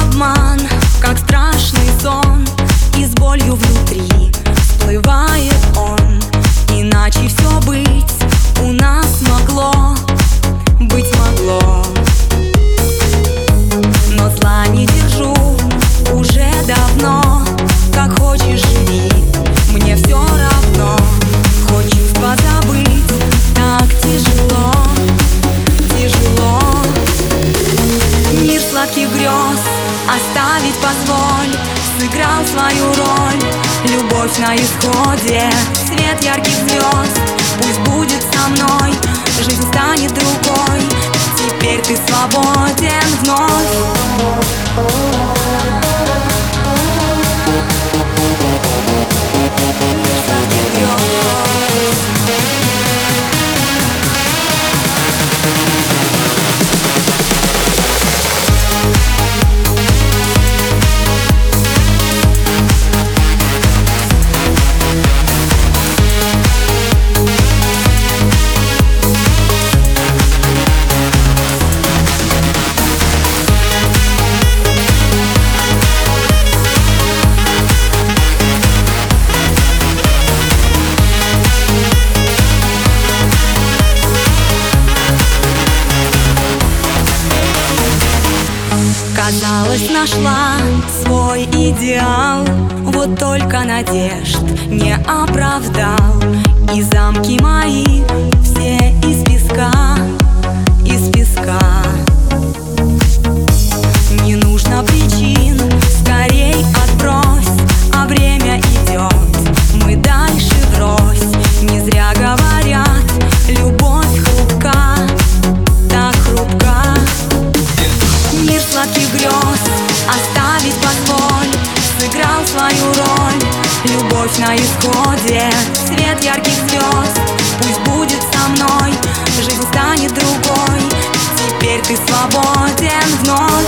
обман, как страшный сон И с болью внутри всплывает он. Иначе все быть у нас могло, быть могло. Но зла не держу уже давно. Как хочешь живи, мне все равно. Хочешь позабыть, так тяжело Тяжело. Мир сладких грез Оставить позволь Сыграл свою роль. Любовь на исходе Свет ярких звезд. Пусть будет со мной Жизнь станет другой. Теперь ты свободен вновь Казалось, нашла свой идеал. Вот только надежд не оправдал. И замки мои все из песка, на исходе. Свет ярких звезд Пусть будет со мной. Жизнь станет другой Теперь ты свободен вновь